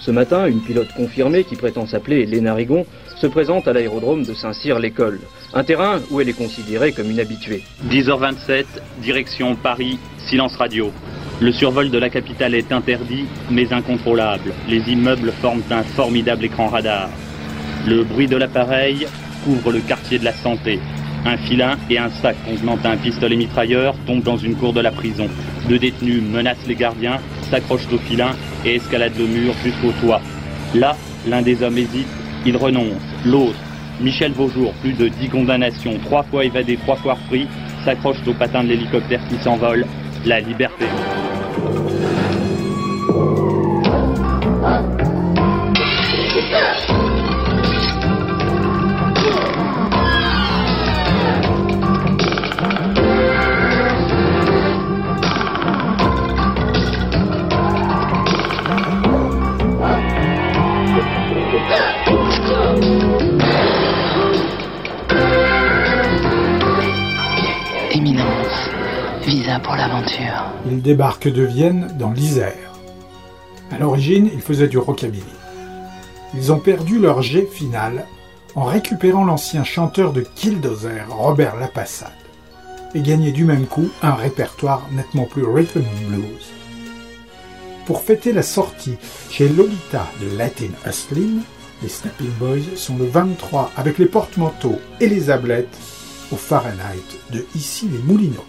Ce matin, une pilote confirmée qui prétend s'appeler Léna Rigon se présente à l'aérodrome de Saint-Cyr-l'École, un terrain où elle est considérée comme une habituée. 10h27, direction Paris, silence radio. Le survol de la capitale est interdit, mais incontrôlable. Les immeubles forment un formidable écran radar. Le bruit de l'appareil couvre le quartier de la santé. Un filin et un sac contenant un pistolet mitrailleur tombent dans une cour de la prison. Deux détenus menacent les gardiens, s'accrochent au filin et escaladent le mur jusqu'au toit. Là, l'un des hommes hésite, il renonce. L'autre, Michel Vaujour, plus de dix condamnations, trois fois évadé, trois fois repris, s'accroche au patin de l'hélicoptère qui s'envole. La liberté. Pour l'aventure. Ils débarquent de Vienne dans l'Isère. À l'origine, ils faisaient du rockabilly. Ils ont perdu leur jet final en récupérant l'ancien chanteur de Killdozer, Robert Lapassade, et gagné du même coup un répertoire nettement plus rhythm blues. Pour fêter la sortie chez Lolita de Latin Hustlin', les Snapping Boys sont le 23 avec les porte-manteaux et les ablettes au Fahrenheit de Ici les Moulineaux.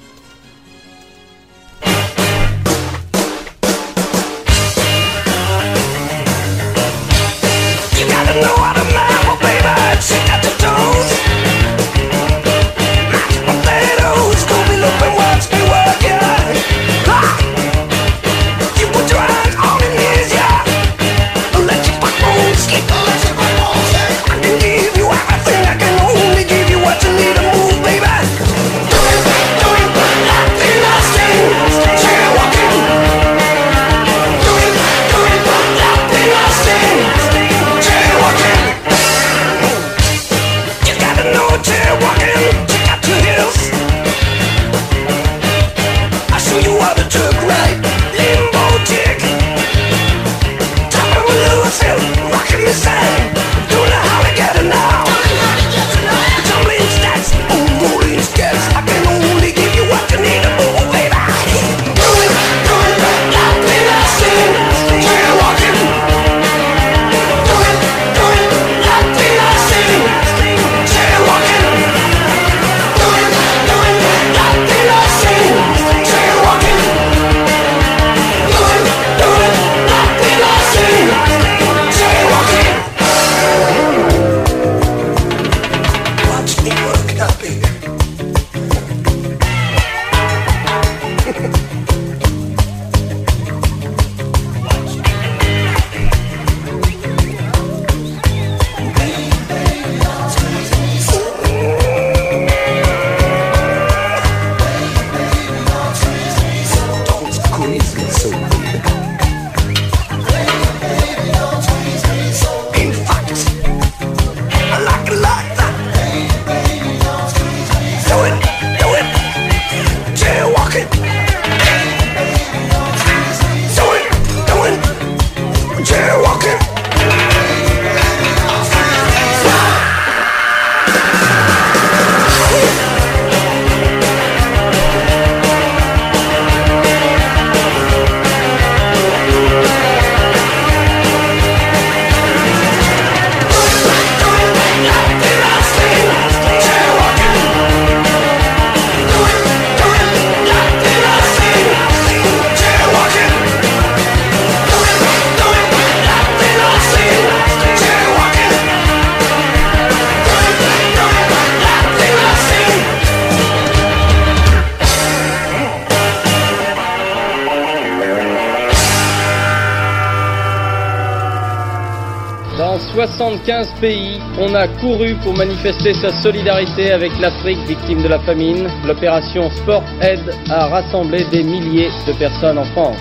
75 pays, on a couru pour manifester sa solidarité avec l'Afrique victime de la famine. L'opération Sport Aid a rassemblé des milliers de personnes en France.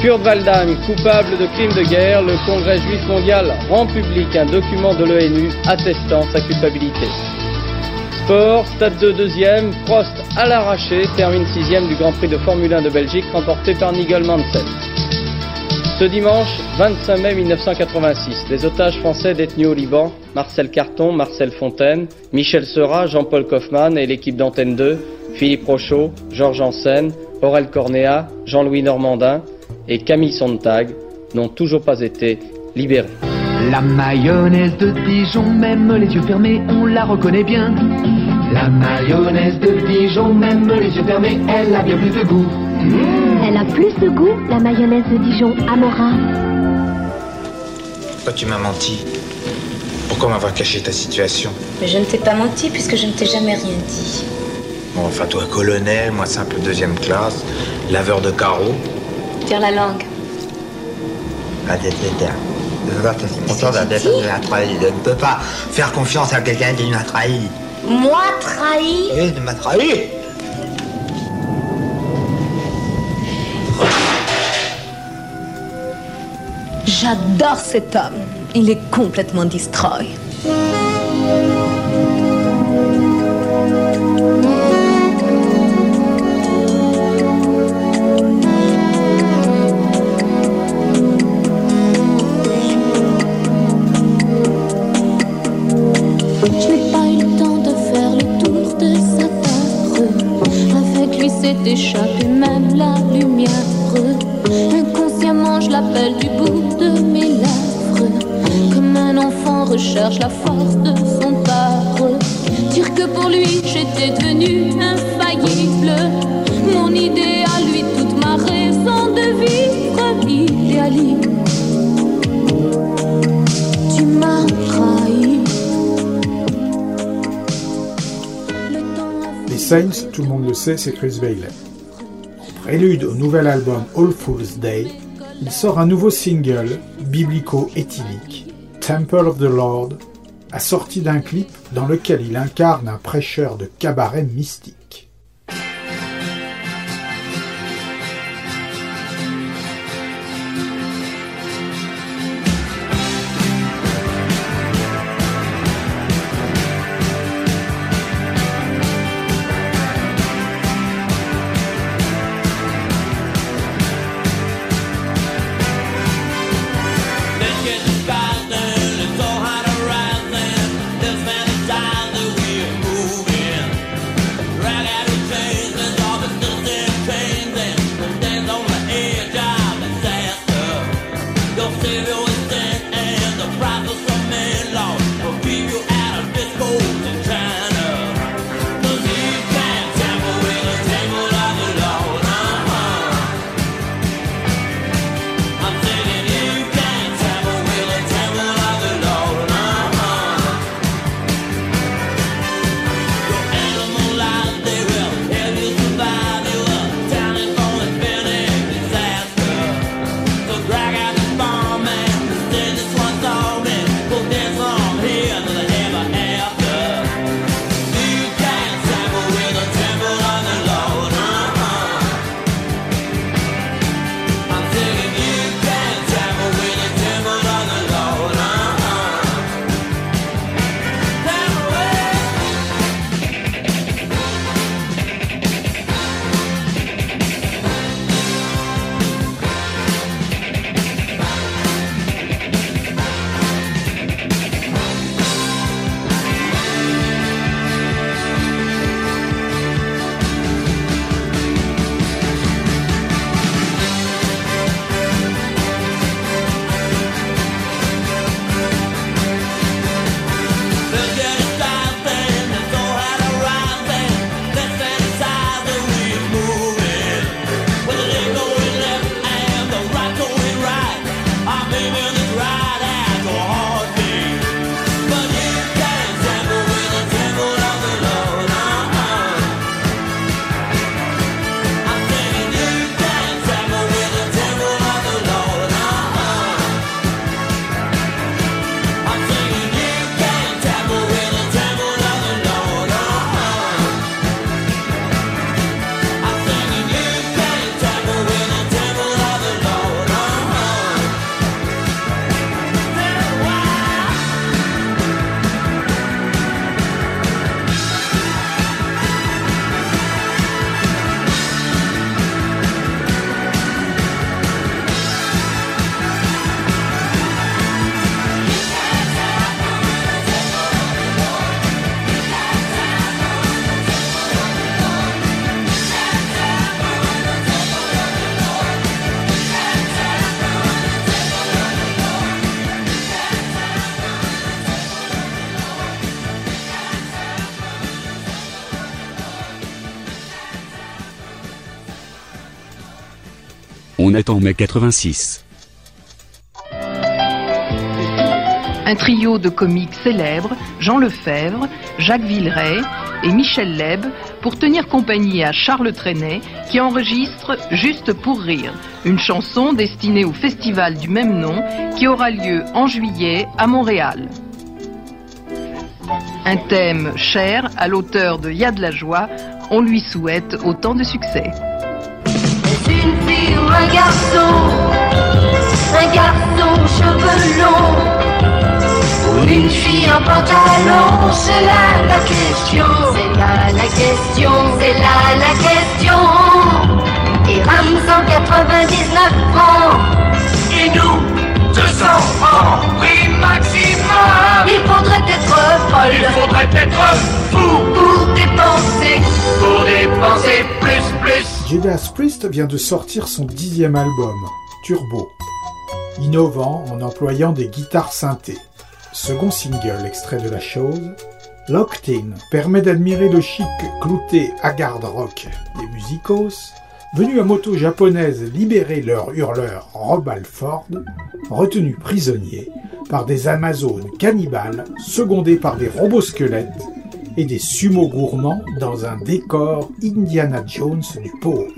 Kurt Waldheim, coupable de crimes de guerre, le Congrès juif mondial rend public un document de l'ONU attestant sa culpabilité. Sport, Stade 2 deuxième, Prost à l'arraché, termine sixième du Grand Prix de Formule 1 de Belgique remporté par Nigel Mansell. Ce dimanche 25 mai 1986, les otages français détenus au Liban, Marcel Carton, Marcel Fontaine, Michel Seurat, Jean-Paul Kaufmann et l'équipe d'Antenne 2, Philippe Rochaud, Georges Ansen, Aurel Cornéa, Jean-Louis Normandin et Camille Sontag n'ont toujours pas été libérés. La mayonnaise de Dijon, même les yeux fermés, on la reconnaît bien. La mayonnaise de Dijon, même les yeux fermés, elle a bien plus de goût. Elle a plus de goût, la mayonnaise de Dijon Amora. Toi, tu m'as menti. Pourquoi m'avoir caché ta situation Mais je ne t'ai pas menti puisque je ne t'ai jamais rien dit. Bon, enfin, toi, colonel, moi, simple deuxième classe, laveur de carreaux. Tire la langue. Je ne peux pas faire confiance à quelqu'un qui m'a trahi. Moi trahi Oui, tu m'as trahi. J'adore cet homme. Il est complètement destroy. Je n'ai pas eu le temps de faire le tour de sa table. Avec lui s'est échappé même la lumière. Je l'appelle du bout de mes lèvres. Comme un enfant recherche la force de son père. Dire que pour lui j'étais devenue infaillible. Mon idée à lui, toute ma raison de vivre idéaliste. Tu m'as trahi. Les Saints, tout le monde le sait, c'est Chris Bailey. Prélude au nouvel album All Fool's Day, il sort un nouveau single, biblico-éthylique, Temple of the Lord, assorti d'un clip dans lequel il incarne un prêcheur de cabaret mystique. Net en mai 86. Un trio de comiques célèbres, Jean Lefebvre, Jacques Villeray et Michel Leb, pour tenir compagnie à Charles Trenet, qui enregistre Juste pour rire, une chanson destinée au festival du même nom qui aura lieu en juillet à Montréal. Un thème cher à l'auteur de Y'a de la joie, on lui souhaite autant de succès. Une fille ou un garçon, un garçon cheveux longs, ou une fille en pantalon, c'est là la question, c'est là la question, c'est là la question. Et rame 199 francs, et nous 200 francs, prix maximum. Il faudrait être folle, il faudrait être fou. Pour dépenser, pour dépenser vient de sortir son dixième album, Turbo, innovant en employant des guitares synthées. Second single extrait de la chose, Locked In permet d'admirer le chic clouté hard rock des musicos, venus à moto japonaise libérer leur hurleur Rob Alford, retenu prisonnier par des Amazones cannibales secondés par des robots squelettes et des sumo gourmands dans un décor Indiana Jones du pauvre.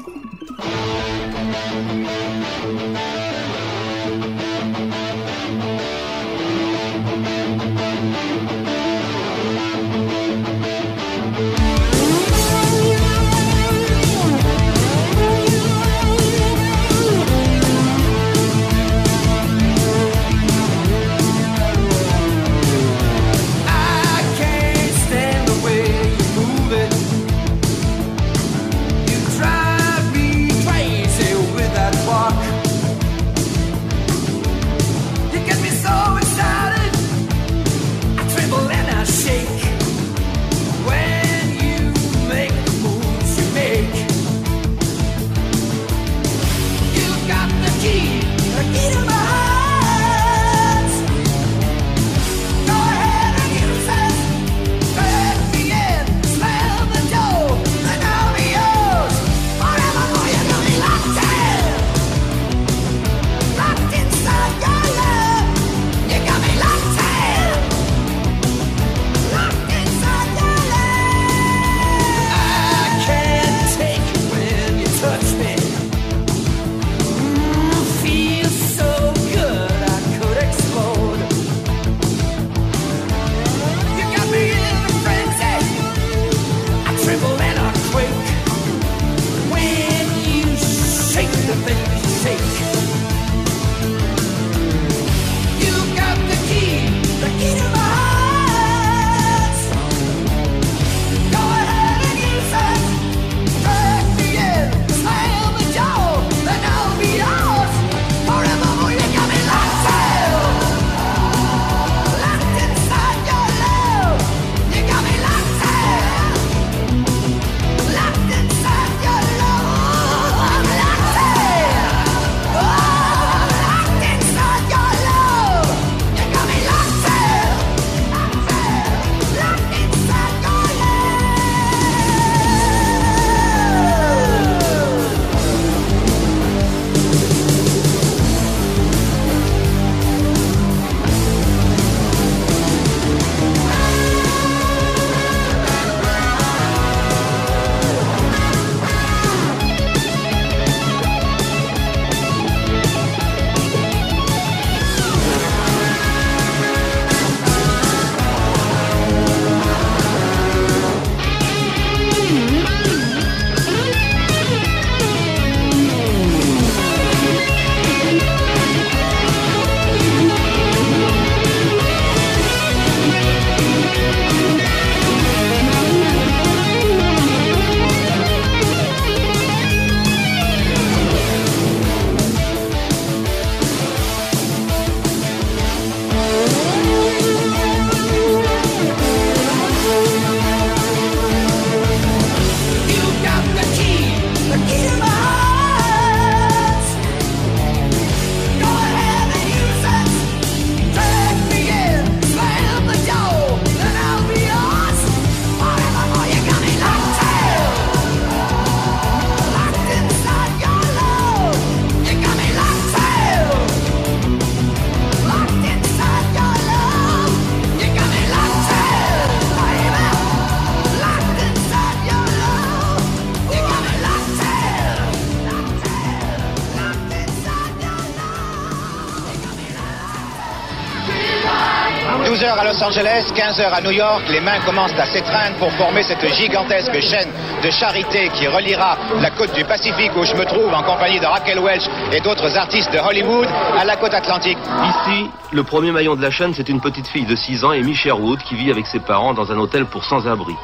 Angeles, 15h à New York, les mains commencent à s'étreindre pour former cette gigantesque chaîne de charité qui reliera la côte du Pacifique où je me trouve en compagnie de Raquel Welch et d'autres artistes de Hollywood à la côte atlantique. Ici, le premier maillon de la chaîne, c'est une petite fille de 6 ans, Amy Sherwood, qui vit avec ses parents dans un hôtel pour sans-abri.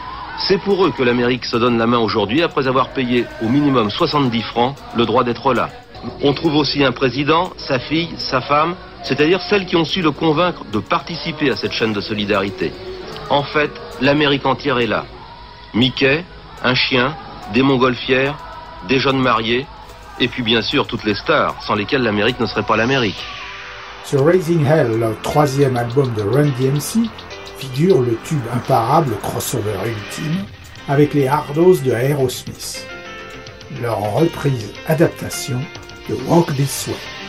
C'est pour eux que l'Amérique se donne la main aujourd'hui après avoir payé au minimum 70 francs le droit d'être là. On trouve aussi un président, sa fille, sa femme, c'est-à-dire celles qui ont su le convaincre de participer à cette chaîne de solidarité. En fait, l'Amérique entière est là. Mickey, un chien, des montgolfières, des jeunes mariés, et puis bien sûr toutes les stars, sans lesquelles l'Amérique ne serait pas l'Amérique. Sur Raising Hell, le troisième album de Run DMC, figure le tube imparable crossover ultime avec les Hardos de Aerosmith. Leur reprise adaptation de Walk This Way.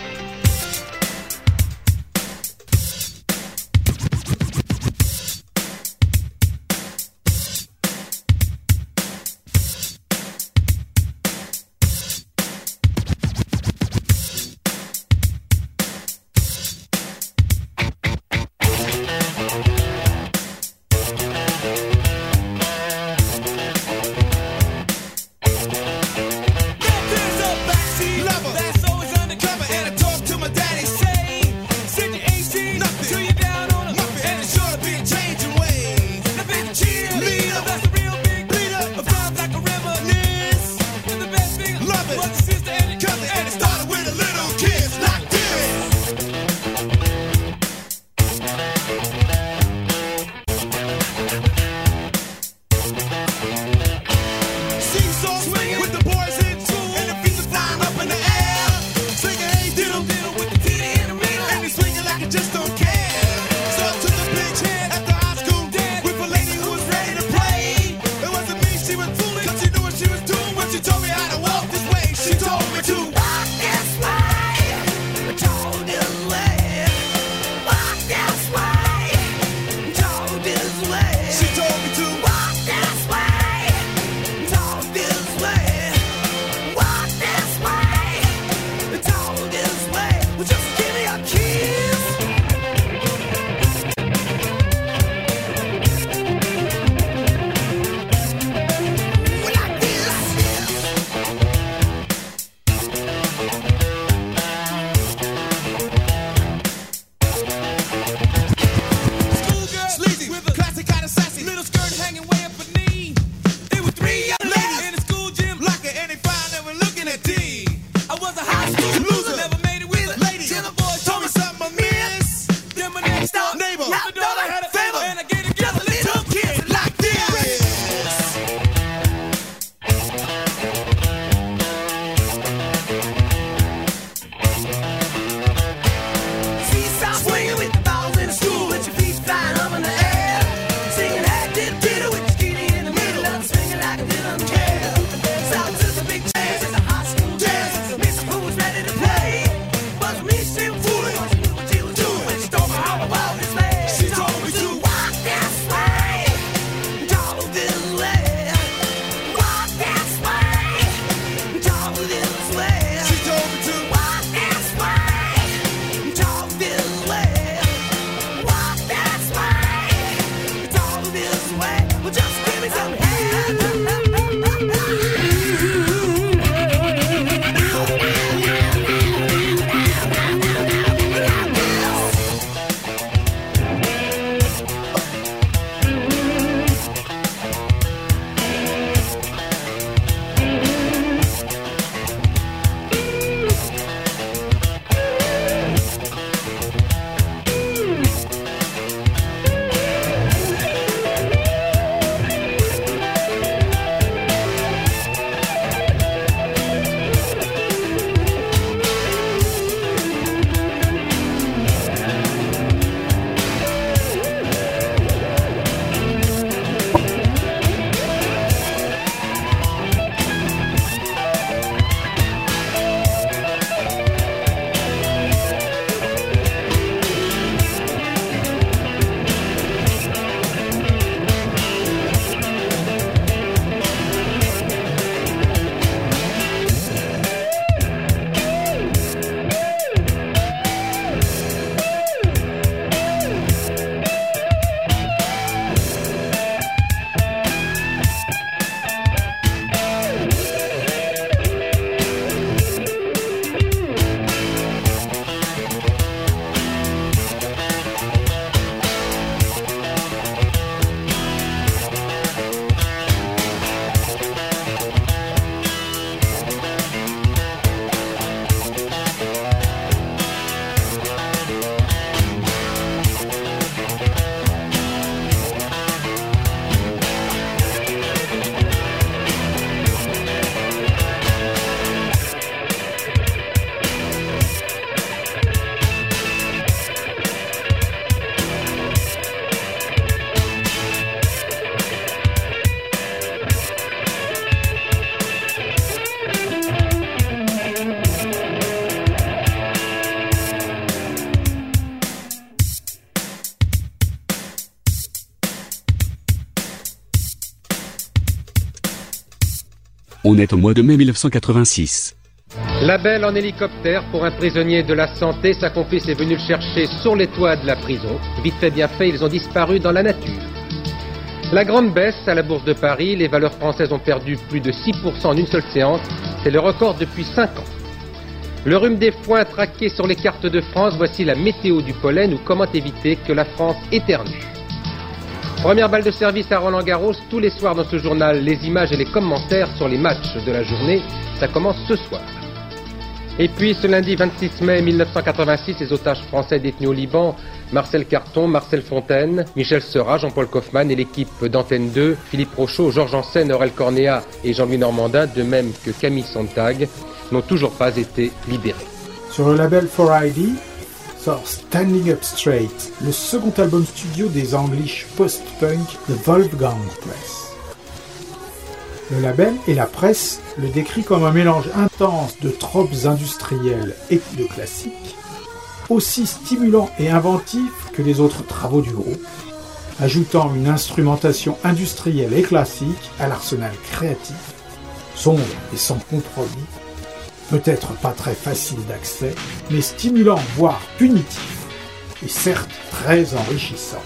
On est au mois de mai 1986. Label en hélicoptère pour un prisonnier de la santé, sa complice est venue le chercher sur les toits de la prison. Vite fait, bien fait, ils ont disparu dans la nature. La grande baisse à la Bourse de Paris, les valeurs françaises ont perdu plus de 6% en une seule séance, c'est le record depuis 5 ans. Le rhume des foins traqué sur les cartes de France, voici la météo du pollen ou comment éviter que la France éternue. Première balle de service à Roland Garros, tous les soirs dans ce journal, les images et les commentaires sur les matchs de la journée, ça commence ce soir. Et puis ce lundi 26 mai 1986, les otages français détenus au Liban, Marcel Carton, Marcel Fontaine, Michel Seurat, Jean-Paul Kaufmann et l'équipe d'Antenne 2, Philippe Rochaud, Georges Ansen, Aurel Cornéa et Jean-Louis Normandin, de même que Camille Sontag, n'ont toujours pas été libérés. Sur le label 4ID Standing Up Straight, le second album studio des English post-punk de Wolfgang Press. Le label et la presse le décrit comme un mélange intense de tropes industrielles et de classiques, aussi stimulant et inventif que les autres travaux du groupe, ajoutant une instrumentation industrielle et classique à l'arsenal créatif, sombre et sans compromis, peut-être pas très facile d'accès, mais stimulant voire punitif, et certes très enrichissant.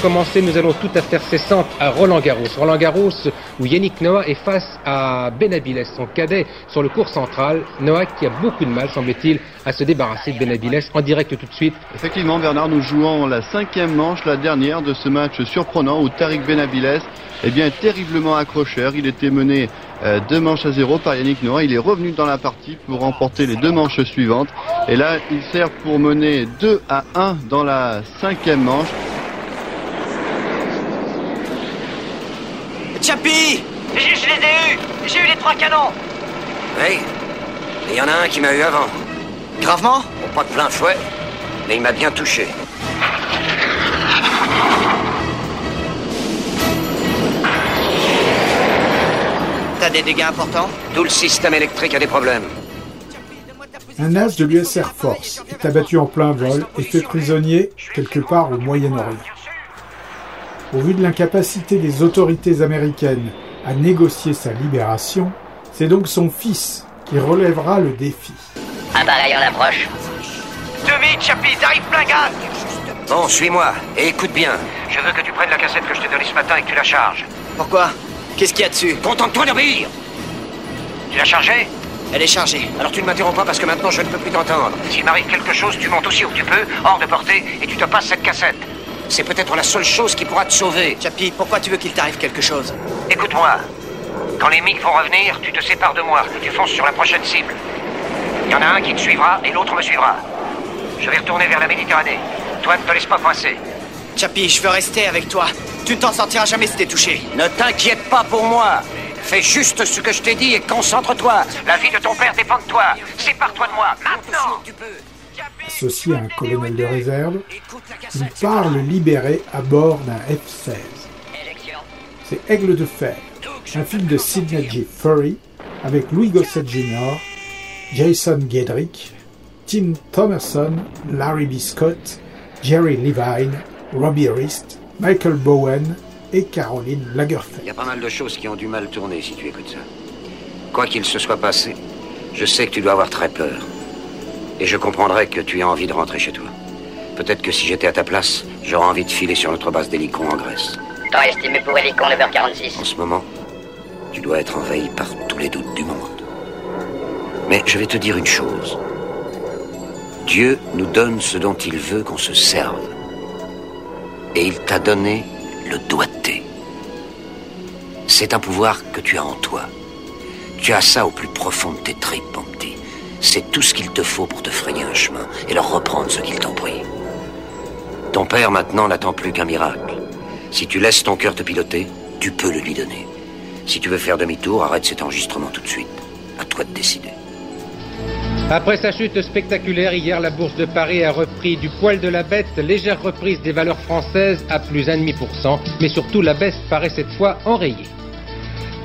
Commencer, nous allons tout à faire cessante à Roland Garros. Roland Garros, où Yannick Noah est face à Benabiles, son cadet, sur le cours central. Noah qui a beaucoup de mal, semble-t-il, à se débarrasser de Benabiles. En direct tout de suite. Effectivement, Bernard, nous jouons la cinquième manche, la dernière de ce match surprenant où Tariq Benabiles est bien terriblement accrocheur. Il était mené euh, deux manches à zéro par Yannick Noah. Il est revenu dans la partie pour remporter les deux manches suivantes. Et là, il sert pour mener 2 à 1 dans la cinquième manche. Chapi Je, je les ai eus J'ai eu les trois canons Oui. Il y en a un qui m'a eu avant. Gravement Bon, pas de plein fouet, mais il m'a bien touché. T'as des dégâts importants Tout le système électrique a des problèmes. Un as de l'US Air Force est abattu en plein vol et fait prisonnier quelque part au Moyen-Orient. Au vu de l'incapacité des autorités américaines à négocier sa libération, c'est donc son fils qui relèvera le défi. Appareil en approche. Demi, Chapi, t'arrives plein gaz Bon, suis-moi et écoute bien. Je veux que tu prennes la cassette que je t'ai donnée ce matin et que tu la charges. Pourquoi? Qu'est-ce qu'il y a dessus? Contente-toi d'obéir Tu l'as chargée? Elle est chargée. Alors tu ne m'interromps pas parce que maintenant je ne peux plus t'entendre. S'il m'arrive quelque chose, tu montes aussi où tu peux, hors de portée, et tu te passes cette cassette. C'est peut-être la seule chose qui pourra te sauver. Chapi, pourquoi tu veux qu'il t'arrive quelque chose Écoute-moi. Quand les MiG vont revenir, tu te sépares de moi. Tu fonces sur la prochaine cible. Il y en a un qui te suivra et l'autre me suivra. Je vais retourner vers la Méditerranée. Toi, ne te laisse pas coincer. Chapi, je veux rester avec toi. Tu ne t'en sortiras jamais si t'es touché. Ne t'inquiète pas pour moi. Fais juste ce que je t'ai dit et concentre-toi. La vie de ton père dépend de toi. Sépare-toi de moi, maintenant. Associé à un colonel de réserve, il part le libérer à bord d'un F-16. C'est Aigle de fer, un film de Sidney J. Furry avec Louis Gossett Jr., Jason Gedrick, Tim Thomerson, Larry B. Scott, Jerry Levine, Robbie Rist, Michael Bowen et Caroline Lagerfeld. Il y a pas mal de choses qui ont du mal tourner si tu écoutes ça. Quoi qu'il se soit passé, je sais que tu dois avoir très peur. Et je comprendrais que tu aies envie de rentrer chez toi. Peut-être que si j'étais à ta place, j'aurais envie de filer sur notre base d'hélicon en Grèce. Temps estimé pour Hélicon 9h46. En ce moment, tu dois être envahi par tous les doutes du monde. Mais je vais te dire une chose. Dieu nous donne ce dont il veut qu'on se serve. Et il t'a donné le doigté. C'est un pouvoir que tu as en toi. Tu as ça au plus profond de tes tripes, mon petit. C'est tout ce qu'il te faut pour te frayer un chemin et leur reprendre ce qu'ils t'ont pris. Ton père maintenant n'attend plus qu'un miracle. Si tu laisses ton cœur te piloter, tu peux le lui donner. Si tu veux faire demi-tour, arrête cet enregistrement tout de suite. À toi de décider. Après sa chute spectaculaire hier, la bourse de Paris a repris du poil de la bête, légère reprise des valeurs françaises à plus 1,5%, mais surtout la baisse paraît cette fois enrayée.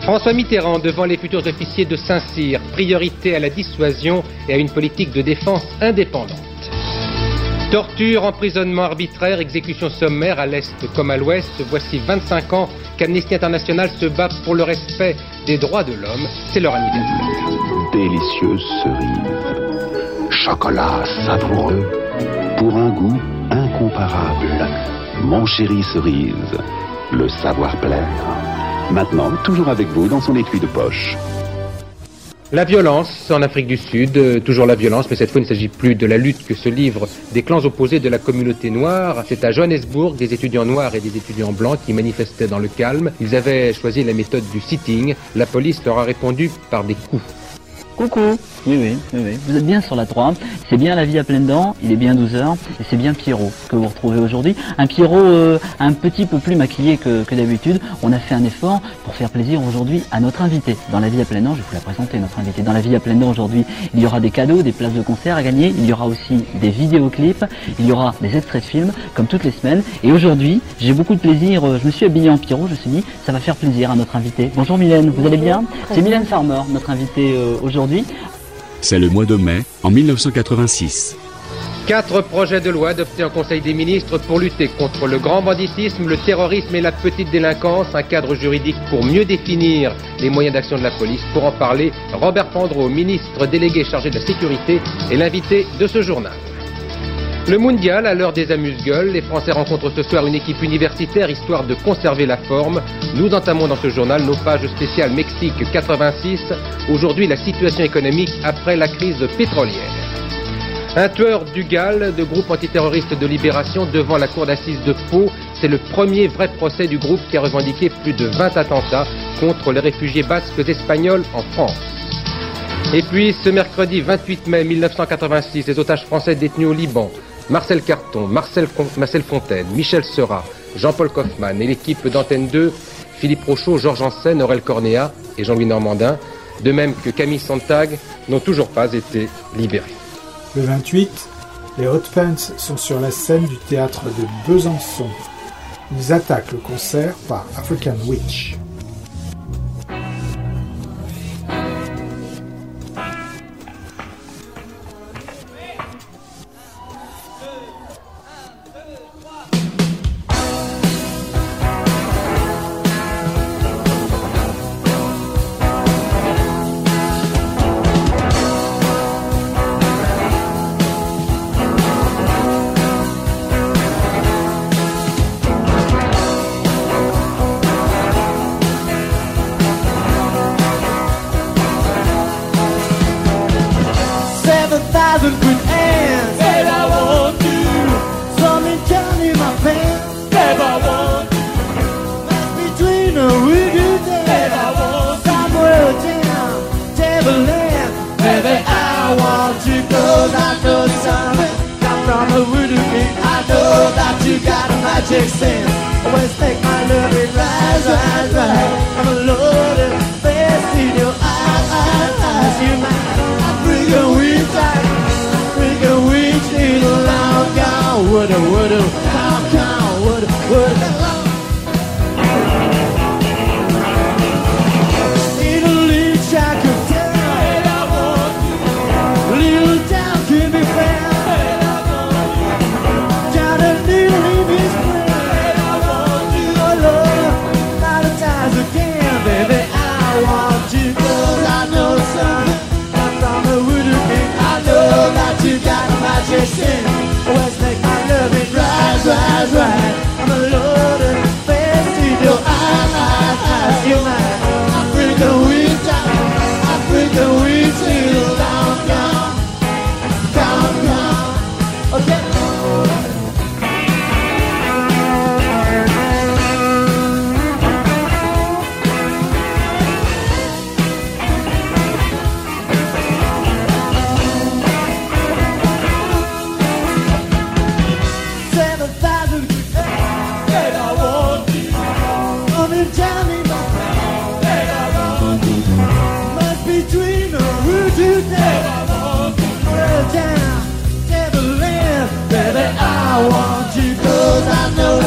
François Mitterrand devant les futurs officiers de Saint-Cyr, priorité à la dissuasion et à une politique de défense indépendante. Torture, emprisonnement arbitraire, exécution sommaire à l'Est comme à l'Ouest, voici 25 ans qu'Amnesty International se bat pour le respect des droits de l'homme. C'est leur anniversaire. Délicieuse cerise. Chocolat savoureux. Pour un goût incomparable. Mon chéri cerise. Le savoir plaire. Maintenant, toujours avec vous dans son étui de poche. La violence en Afrique du Sud, euh, toujours la violence, mais cette fois il ne s'agit plus de la lutte que se livrent des clans opposés de la communauté noire. C'est à Johannesburg des étudiants noirs et des étudiants blancs qui manifestaient dans le calme. Ils avaient choisi la méthode du sitting. La police leur a répondu par des coups. Coucou Oui, oui, oui, oui. Vous êtes bien sur la 3. C'est bien la vie à pleines dents, il est bien 12h, et c'est bien Pierrot que vous retrouvez aujourd'hui. Un Pierrot euh, un petit peu plus maquillé que, que d'habitude. On a fait un effort pour faire plaisir aujourd'hui à notre invité. Dans la vie à pleines dents, je vais vous la présenter, notre invité. Dans la vie à pleines dents aujourd'hui, il y aura des cadeaux, des places de concert à gagner, il y aura aussi des vidéoclips, il y aura des extraits de films, comme toutes les semaines. Et aujourd'hui, j'ai beaucoup de plaisir, euh, je me suis habillé en Pierrot, je me suis dit, ça va faire plaisir à notre invité. Bonjour Mylène, vous allez bien? C'est Mylène Farmer, notre invité euh, aujourd'hui. C'est le mois de mai, en 1986. Quatre projets de loi adoptés en Conseil des ministres pour lutter contre le grand banditisme, le terrorisme et la petite délinquance, un cadre juridique pour mieux définir les moyens d'action de la police. Pour en parler, Robert Pandreau, ministre délégué chargé de la sécurité, est l'invité de ce journal. Le mondial, à l'heure des amuse-gueules, les Français rencontrent ce soir une équipe universitaire histoire de conserver la forme. Nous entamons dans ce journal nos pages spéciales Mexique 86. Aujourd'hui, la situation économique après la crise pétrolière. Un tueur du GAL, de groupe antiterroriste de libération, devant la cour d'assises de Pau. C'est le premier vrai procès du groupe qui a revendiqué plus de 20 attentats contre les réfugiés basques espagnols en France. Et puis, ce mercredi 28 mai 1986, les otages français détenus au Liban, Marcel Carton, Marcel, Fon- Marcel Fontaine, Michel Seurat, Jean-Paul Kaufmann et l'équipe d'Antenne 2, Philippe Rochaud, Georges Janssen, Aurel Cornéa et Jean-Louis Normandin, de même que Camille Sontag, n'ont toujours pas été libérés. Le 28, les Hot Pants sont sur la scène du théâtre de Besançon. Ils attaquent le concert par African Witch. You got a magic sense. Always make my love it rise, rise, rise. I'm a loaded face in your eyes, eyes, eyes. You might African witch, African witch, little long gone. Woulda, woulda, Got your sin. Always make my loving rise, rise, rise. I'm a lord of in your eyes, eyes, eyes. You're my Africa, we. Africa, we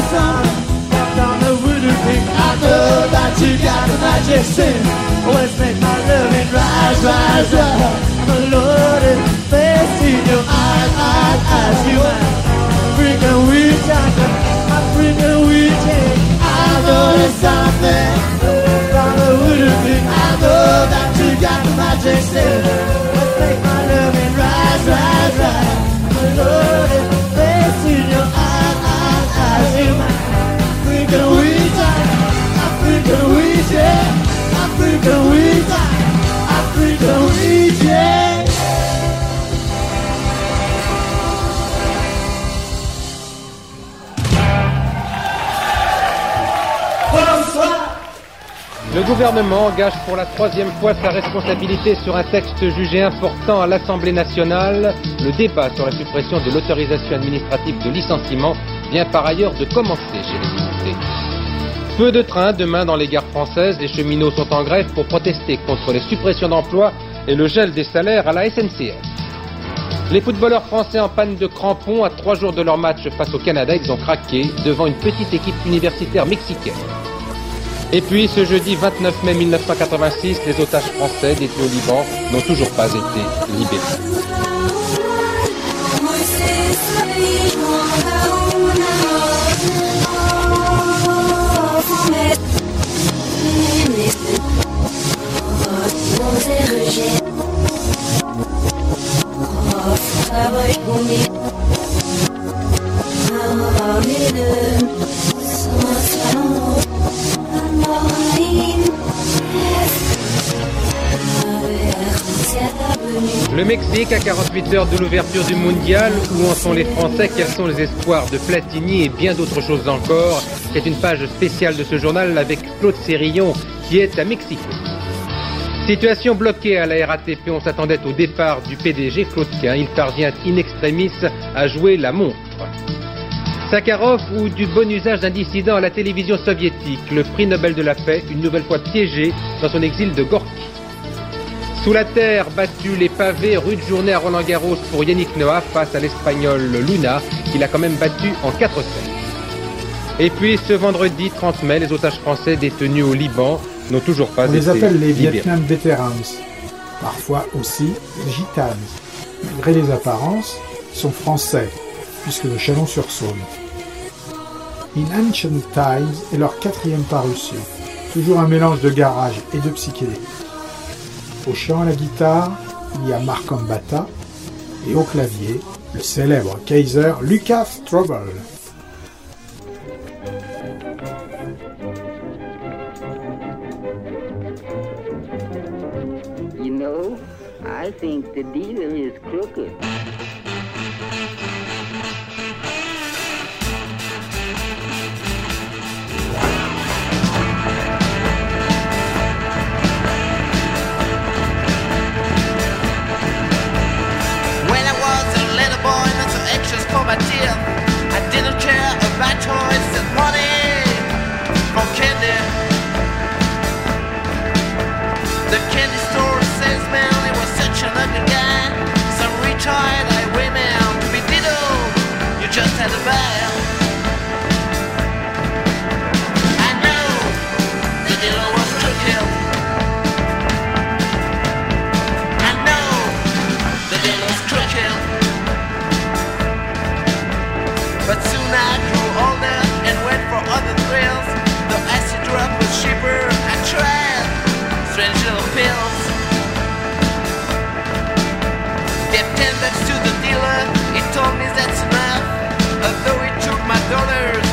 Know something. On the voodoo king, I know that you got a magic sin. Always make my loving rise, rise, rise. I'm a loaded face in your eyes, eyes, eyes. You are African witch, African witch. I know there's something from the voodoo king. I know that you got the magic sin. Let's make my Le gouvernement engage pour la troisième fois sa responsabilité sur un texte jugé important à l'Assemblée nationale. Le débat sur la suppression de l'autorisation administrative de licenciement vient par ailleurs de commencer chez les députés. Peu de trains demain dans les gares françaises. Les cheminots sont en grève pour protester contre les suppressions d'emplois et le gel des salaires à la SNCF. Les footballeurs français en panne de crampons à trois jours de leur match face au Canada, ils ont craqué devant une petite équipe universitaire mexicaine. Et puis, ce jeudi 29 mai 1986, les otages français détenus au Liban n'ont toujours pas été libérés. Le Mexique à 48 heures de l'ouverture du mondial, où en sont les Français, quels sont les espoirs de Platini et bien d'autres choses encore? C'est une page spéciale de ce journal avec Claude Sérillon qui est à Mexico. Situation bloquée à la RATP, on s'attendait au départ du PDG Claude. Il parvient in extremis à jouer la montre. Sakharov ou du bon usage d'un dissident à la télévision soviétique, le prix Nobel de la paix, une nouvelle fois piégé dans son exil de Gorky. Sous la terre, battu les pavés, rude journée à Roland Garros pour Yannick Noah face à l'espagnol Luna, qu'il a quand même battu en 4 sets. Et puis ce vendredi 30 mai, les otages français détenus au Liban n'ont toujours pas On été les appelle les libérés. Vietnam Veterans, parfois aussi les Gitanes. Malgré les apparences, ils sont français, puisque de Chalon-sur-Saône. In Ancient Times est leur quatrième parution, toujours un mélange de garage et de psychédélique. Au chant à la guitare, il y a Marc Ambata, et au clavier, le célèbre Kaiser Lucas Strobel. I think the dealer is crooked. When I was a little boy, not so anxious for my. Some retired highwayman to be diddled. You just had to buy. I know the was. I know the. But soon I grew older and went for other thrills. The acid drop was cheaper. I tried strange little pills. Told me that's enough. Although he took my dollars,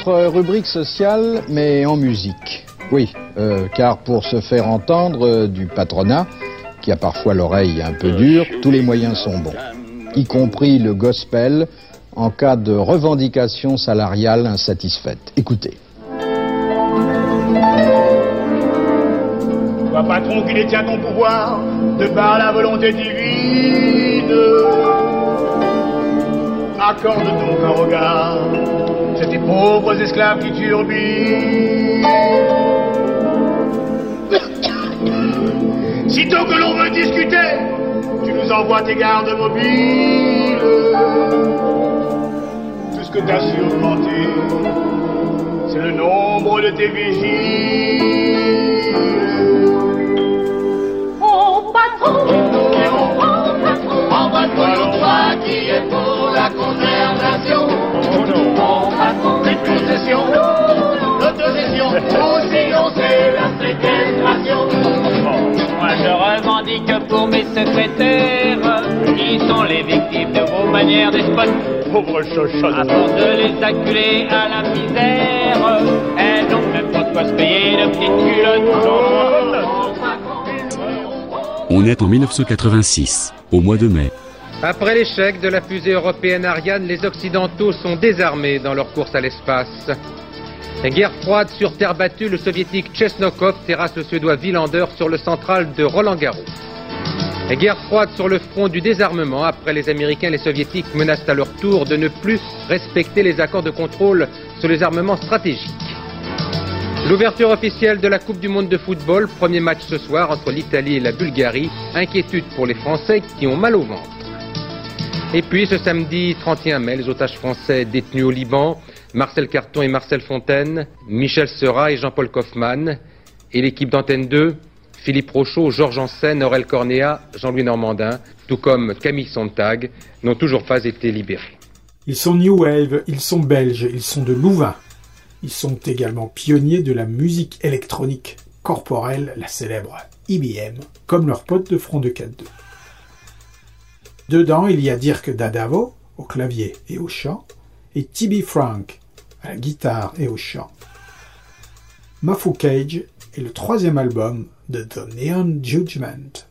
Notre rubrique sociale, mais en musique. Oui, euh, car pour se faire entendre euh, du patronat, qui a parfois l'oreille un peu dure, tous les moyens sont bons, y compris le gospel en cas de revendication salariale insatisfaite. Écoutez. Sois patron qui ton pouvoir de par la volonté divine. Accorde regard, pauvres esclaves qui turbinent. Sitôt que l'on veut discuter, tu nous envoies tes gardes mobiles. Tout ce que t'as su augmenter, c'est le nombre de tes vigiles. Oh patron, oh patron, toi qui est pour concessions, l'autogestion, aussi on sait la séquestration. Moi je revendique pour mes secrétaires qui sont les victimes de vos manières despotes. Pauvre chochonne. À force de les acculer à la misère, elles n'ont même pas de quoi se payer de petites culottes. On est en 1986, au mois de mai. Après l'échec de la fusée européenne Ariane, les Occidentaux sont désarmés dans leur course à l'espace. Guerre froide sur terre battue, le soviétique Chesnokov terrasse le suédois Villander sur le central de Roland Garros. Guerre froide sur le front du désarmement, après les Américains et les Soviétiques menacent à leur tour de ne plus respecter les accords de contrôle sur les armements stratégiques. L'ouverture officielle de la Coupe du Monde de football, premier match ce soir entre l'Italie et la Bulgarie, inquiétude pour les Français qui ont mal au ventre. Et puis ce samedi 31 mai, les otages français détenus au Liban, Marcel Carton et Marcel Fontaine, Michel Seurat et Jean-Paul Kaufmann, et l'équipe d'Antenne 2, Philippe Rochaud, Georges Ansen, Aurel Cornéa, Jean-Louis Normandin, tout comme Camille Sontag, n'ont toujours pas été libérés. Ils sont New Wave, ils sont belges, ils sont de Louvain. Ils sont également pionniers de la musique électronique corporelle, la célèbre IBM, comme leur pote de front de 4-2. Dedans, il y a Dirk Dadavo au clavier et au chant, et Tibi Frank à la guitare et au chant. Mafu Cage est le troisième album de The Neon Judgment.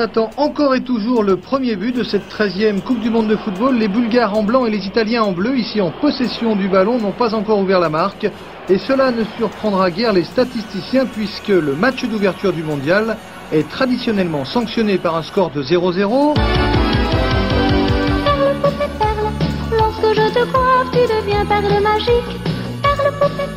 Attend encore et toujours le premier but de cette 13e Coupe du Monde de football. Les Bulgares en blanc et les Italiens en bleu, ici en possession du ballon, n'ont pas encore ouvert la marque. Et cela ne surprendra guère les statisticiens puisque le match d'ouverture du mondial est traditionnellement sanctionné par un score de 0-0. Lorsque je te tu deviens perle magique.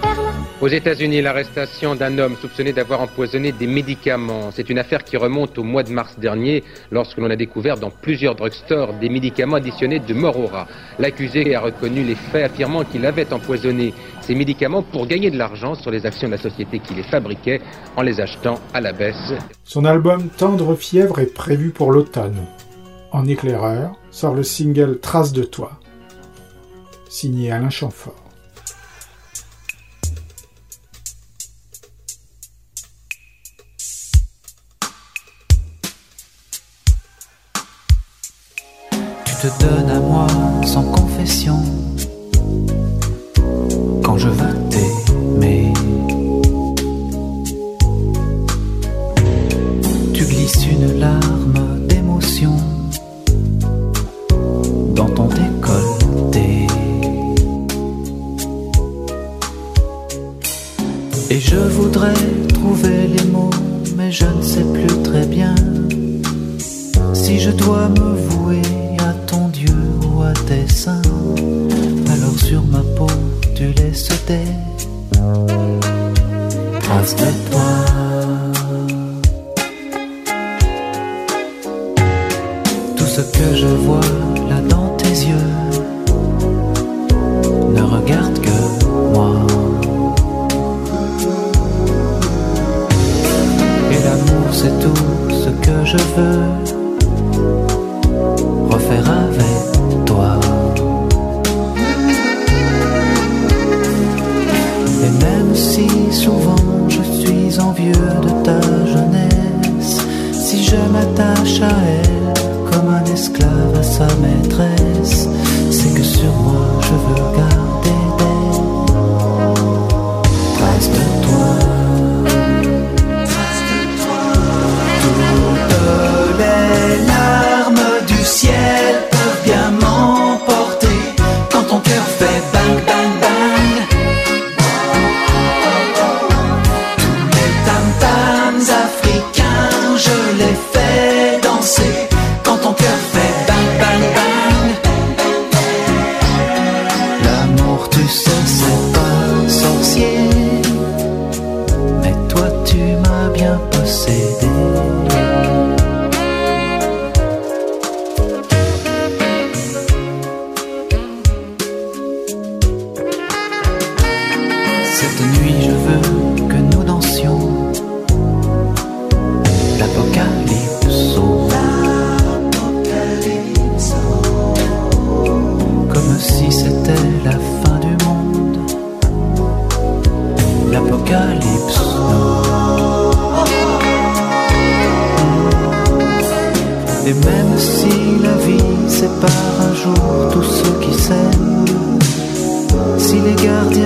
Perle. Aux États-Unis, l'arrestation d'un homme soupçonné d'avoir empoisonné des médicaments. C'est une affaire qui remonte au mois de mars dernier, lorsque l'on a découvert dans plusieurs drugstores des médicaments additionnés de mort au rat. L'accusé a reconnu les faits, affirmant qu'il avait empoisonné ces médicaments pour gagner de l'argent sur les actions de la société qui les fabriquait en les achetant à la baisse. Son album Tendre Fièvre est prévu pour l'automne. En éclaireur sort le single Trace de toi, signé Alain Chamfort. Te donnes à moi sans confession quand je veux t'aimer. Tu glisses une larme d'émotion dans ton décolleté. Et je voudrais trouver les mots, mais je ne sais plus très bien si je dois me vouer Tes. Alors sur ma peau, tu laisses des traces de toi. Tout ce que je vois sépare un jour tous ceux qui s'aiment, si les gardiens